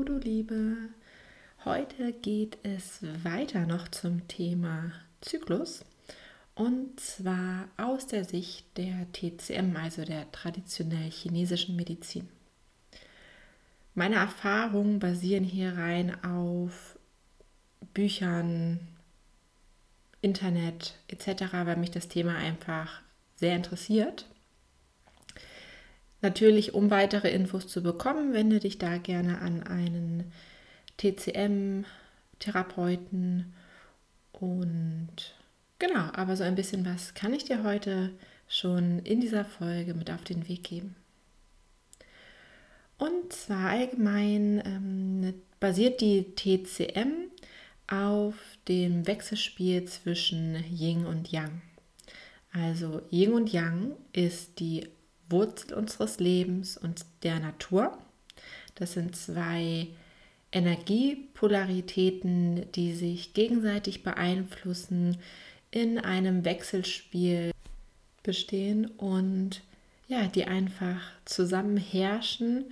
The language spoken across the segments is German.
Hallo du Liebe, heute geht es weiter noch zum Thema Zyklus und zwar aus der Sicht der TCM, also der traditionell chinesischen Medizin. Meine Erfahrungen basieren hier rein auf Büchern, Internet etc., weil mich das Thema einfach sehr interessiert. Natürlich, um weitere Infos zu bekommen, wende dich da gerne an einen TCM-Therapeuten. Und genau, aber so ein bisschen was kann ich dir heute schon in dieser Folge mit auf den Weg geben. Und zwar allgemein ähm, basiert die TCM auf dem Wechselspiel zwischen Yin und Yang. Also Yin und Yang ist die Wurzel unseres Lebens und der Natur. Das sind zwei Energiepolaritäten, die sich gegenseitig beeinflussen, in einem Wechselspiel bestehen und ja, die einfach zusammen herrschen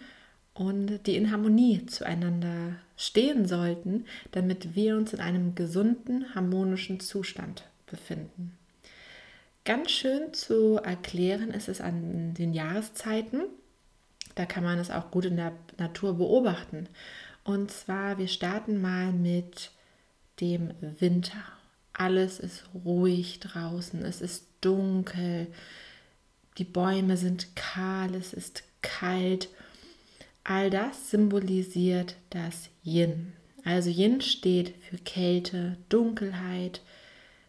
und die in Harmonie zueinander stehen sollten, damit wir uns in einem gesunden, harmonischen Zustand befinden. Ganz schön zu erklären ist es an den Jahreszeiten. Da kann man es auch gut in der Natur beobachten. Und zwar, wir starten mal mit dem Winter. Alles ist ruhig draußen, es ist dunkel, die Bäume sind kahl, es ist kalt. All das symbolisiert das Yin. Also Yin steht für Kälte, Dunkelheit,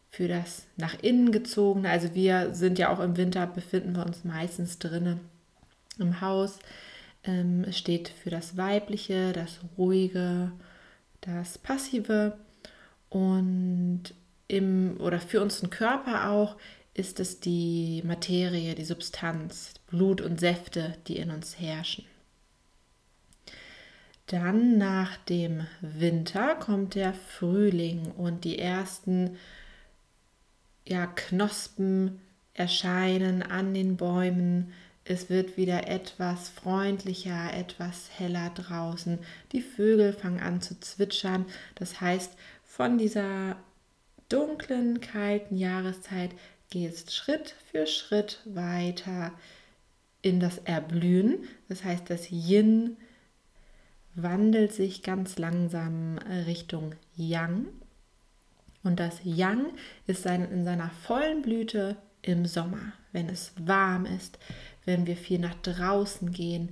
für das nach innen gezogene. Also wir sind ja auch im Winter, befinden wir uns meistens drinnen im Haus. Ähm, steht für das Weibliche, das Ruhige, das Passive und im oder für unseren Körper auch ist es die Materie, die Substanz, Blut und Säfte, die in uns herrschen. Dann nach dem Winter kommt der Frühling und die ersten ja, Knospen erscheinen an den Bäumen. Es wird wieder etwas freundlicher, etwas heller draußen. Die Vögel fangen an zu zwitschern. Das heißt, von dieser dunklen, kalten Jahreszeit geht es Schritt für Schritt weiter in das Erblühen. Das heißt, das Yin wandelt sich ganz langsam Richtung Yang. Und das Yang ist in seiner vollen Blüte im Sommer, wenn es warm ist, wenn wir viel nach draußen gehen,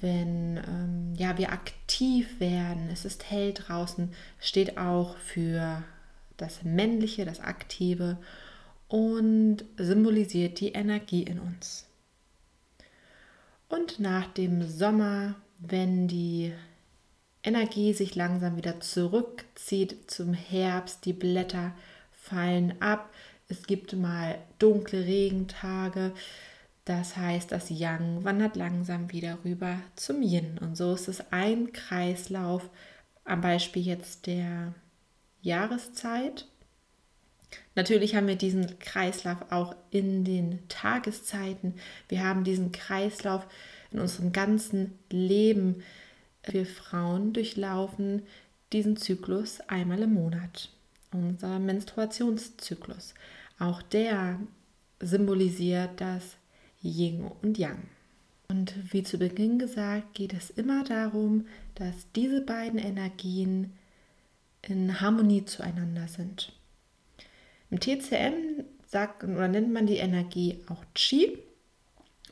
wenn ähm, ja, wir aktiv werden, es ist hell draußen, steht auch für das Männliche, das Aktive und symbolisiert die Energie in uns. Und nach dem Sommer, wenn die Energie sich langsam wieder zurückzieht zum Herbst. Die Blätter fallen ab. Es gibt mal dunkle Regentage. Das heißt, das Yang wandert langsam wieder rüber zum Yin. Und so ist es ein Kreislauf, am Beispiel jetzt der Jahreszeit. Natürlich haben wir diesen Kreislauf auch in den Tageszeiten. Wir haben diesen Kreislauf in unserem ganzen Leben wir Frauen durchlaufen diesen Zyklus einmal im Monat, unser Menstruationszyklus. Auch der symbolisiert das Yin und Yang. Und wie zu Beginn gesagt, geht es immer darum, dass diese beiden Energien in Harmonie zueinander sind. Im TCM sagt oder nennt man die Energie auch Qi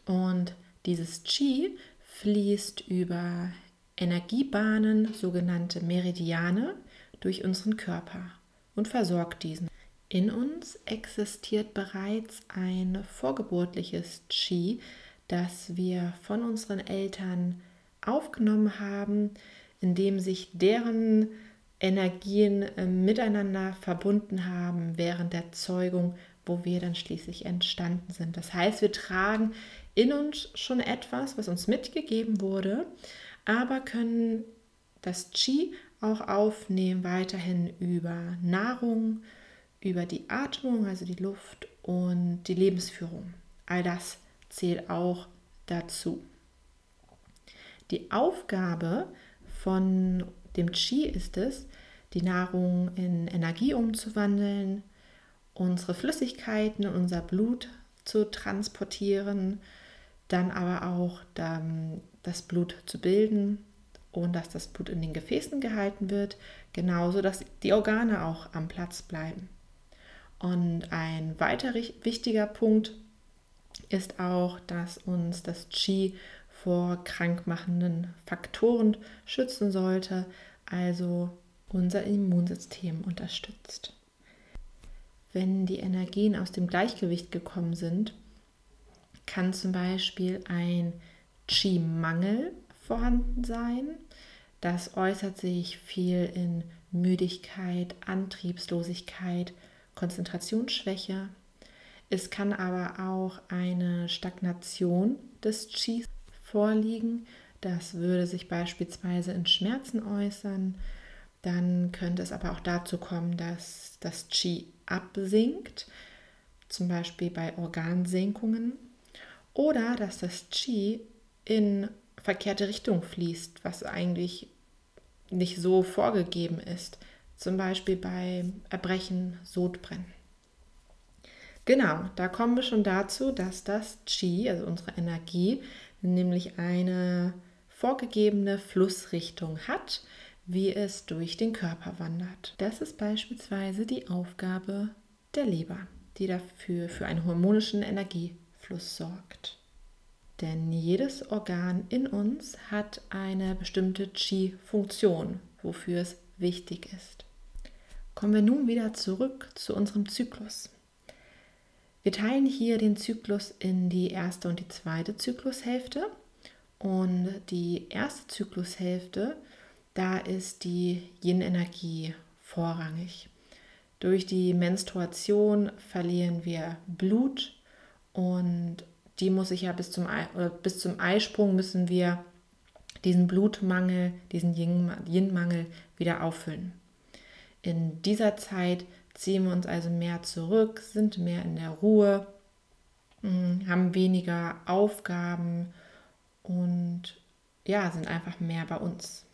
und dieses Qi fließt über Energiebahnen, sogenannte Meridiane, durch unseren Körper und versorgt diesen. In uns existiert bereits ein vorgeburtliches Qi, das wir von unseren Eltern aufgenommen haben, indem sich deren Energien äh, miteinander verbunden haben während der Zeugung, wo wir dann schließlich entstanden sind. Das heißt, wir tragen in uns schon etwas, was uns mitgegeben wurde, aber können das Qi auch aufnehmen, weiterhin über Nahrung, über die Atmung, also die Luft und die Lebensführung. All das zählt auch dazu. Die Aufgabe von dem Qi ist es, die Nahrung in Energie umzuwandeln, unsere Flüssigkeiten, unser Blut zu transportieren, dann aber auch das Blut zu bilden und dass das Blut in den Gefäßen gehalten wird, genauso dass die Organe auch am Platz bleiben. Und ein weiterer wichtiger Punkt ist auch, dass uns das Qi vor krankmachenden Faktoren schützen sollte, also unser Immunsystem unterstützt. Wenn die Energien aus dem Gleichgewicht gekommen sind, kann zum Beispiel ein Qi-Mangel vorhanden sein. Das äußert sich viel in Müdigkeit, Antriebslosigkeit, Konzentrationsschwäche. Es kann aber auch eine Stagnation des Qi vorliegen. Das würde sich beispielsweise in Schmerzen äußern. Dann könnte es aber auch dazu kommen, dass das Qi absinkt, zum Beispiel bei Organsenkungen, oder dass das Qi in verkehrte Richtung fließt, was eigentlich nicht so vorgegeben ist, zum Beispiel bei Erbrechen, Sodbrennen. Genau, da kommen wir schon dazu, dass das Qi, also unsere Energie, nämlich eine vorgegebene Flussrichtung hat, wie es durch den Körper wandert. Das ist beispielsweise die Aufgabe der Leber, die dafür für einen harmonischen Energiefluss sorgt. Denn jedes Organ in uns hat eine bestimmte Qi-Funktion, wofür es wichtig ist. Kommen wir nun wieder zurück zu unserem Zyklus. Wir teilen hier den Zyklus in die erste und die zweite Zyklushälfte. Und die erste Zyklushälfte da ist die Yin-Energie vorrangig. Durch die Menstruation verlieren wir Blut und die muss sich ja bis zum, oder bis zum Eisprung müssen wir diesen Blutmangel, diesen Yin-Mangel wieder auffüllen. In dieser Zeit ziehen wir uns also mehr zurück, sind mehr in der Ruhe, hm, haben weniger Aufgaben und ja, sind einfach mehr bei uns.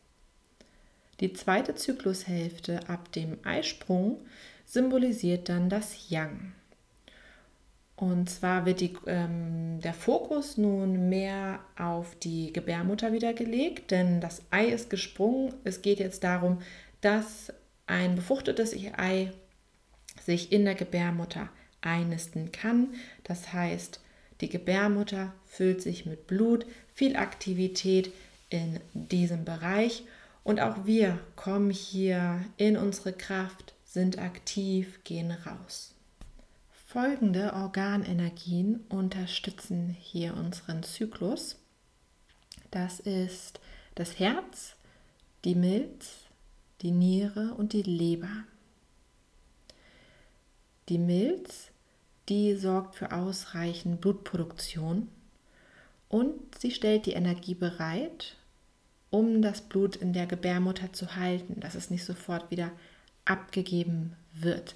Die zweite Zyklushälfte ab dem Eisprung symbolisiert dann das Yang. Und zwar wird die, ähm, der Fokus nun mehr auf die Gebärmutter wieder gelegt, denn das Ei ist gesprungen. Es geht jetzt darum, dass ein befruchtetes Ei sich in der Gebärmutter einnisten kann. Das heißt, die Gebärmutter füllt sich mit Blut, viel Aktivität in diesem Bereich und auch wir kommen hier in unsere Kraft, sind aktiv, gehen raus. Folgende Organenergien unterstützen hier unseren Zyklus. Das ist das Herz, die Milz, die Niere und die Leber. Die Milz, die sorgt für ausreichend Blutproduktion und sie stellt die Energie bereit um das Blut in der Gebärmutter zu halten, dass es nicht sofort wieder abgegeben wird.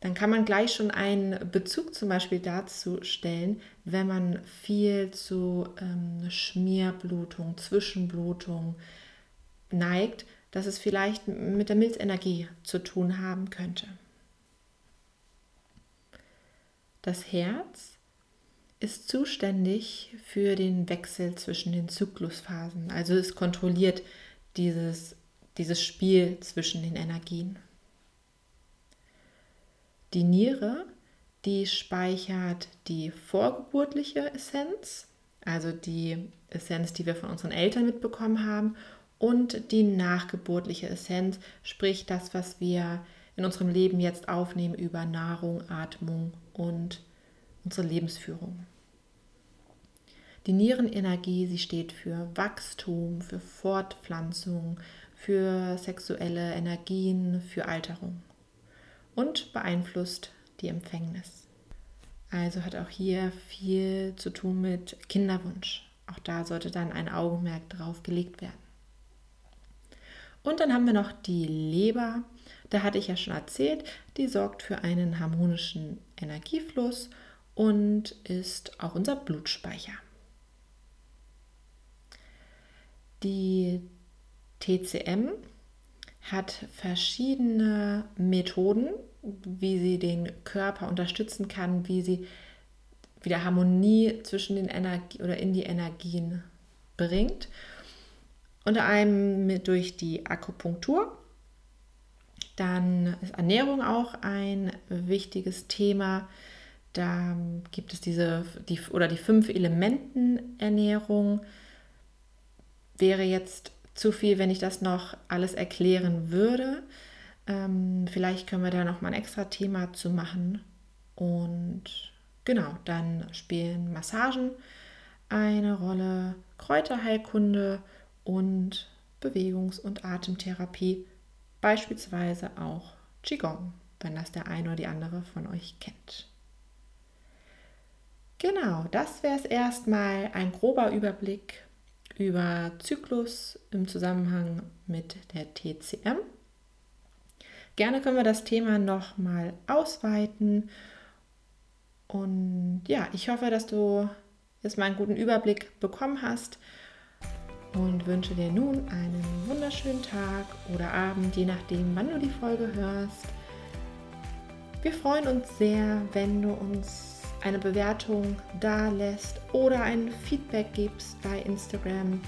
Dann kann man gleich schon einen Bezug zum Beispiel dazu stellen, wenn man viel zu ähm, Schmierblutung, Zwischenblutung neigt, dass es vielleicht mit der Milzenergie zu tun haben könnte. Das Herz ist zuständig für den Wechsel zwischen den Zyklusphasen. Also es kontrolliert dieses, dieses Spiel zwischen den Energien. Die Niere, die speichert die vorgeburtliche Essenz, also die Essenz, die wir von unseren Eltern mitbekommen haben, und die nachgeburtliche Essenz, sprich das, was wir in unserem Leben jetzt aufnehmen über Nahrung, Atmung und unsere Lebensführung. Die Nierenenergie, sie steht für Wachstum, für Fortpflanzung, für sexuelle Energien, für Alterung und beeinflusst die Empfängnis. Also hat auch hier viel zu tun mit Kinderwunsch. Auch da sollte dann ein Augenmerk drauf gelegt werden. Und dann haben wir noch die Leber. Da hatte ich ja schon erzählt, die sorgt für einen harmonischen Energiefluss und ist auch unser Blutspeicher. Die TCM hat verschiedene Methoden, wie sie den Körper unterstützen kann, wie sie wieder Harmonie zwischen den Energie oder in die Energien bringt. Unter anderem mit, durch die Akupunktur. Dann ist Ernährung auch ein wichtiges Thema. Da gibt es diese die, oder die fünf Elementen Ernährung. Wäre jetzt zu viel, wenn ich das noch alles erklären würde. Ähm, vielleicht können wir da noch mal ein extra Thema zu machen. Und genau, dann spielen Massagen eine Rolle, Kräuterheilkunde und Bewegungs- und Atemtherapie, beispielsweise auch Qigong, wenn das der eine oder die andere von euch kennt. Genau, das wäre es erstmal ein grober Überblick über Zyklus im Zusammenhang mit der TCM. Gerne können wir das Thema nochmal ausweiten. Und ja, ich hoffe, dass du jetzt mal einen guten Überblick bekommen hast und wünsche dir nun einen wunderschönen Tag oder Abend, je nachdem, wann du die Folge hörst. Wir freuen uns sehr, wenn du uns eine Bewertung da lässt oder ein Feedback gibst bei Instagram.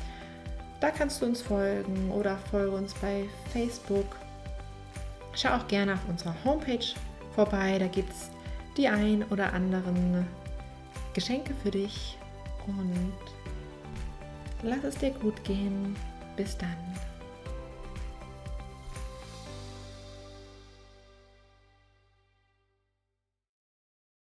Da kannst du uns folgen oder folge uns bei Facebook Schau auch gerne auf unserer Homepage vorbei, da gibt es die ein oder anderen Geschenke für dich und lass es dir gut gehen. Bis dann.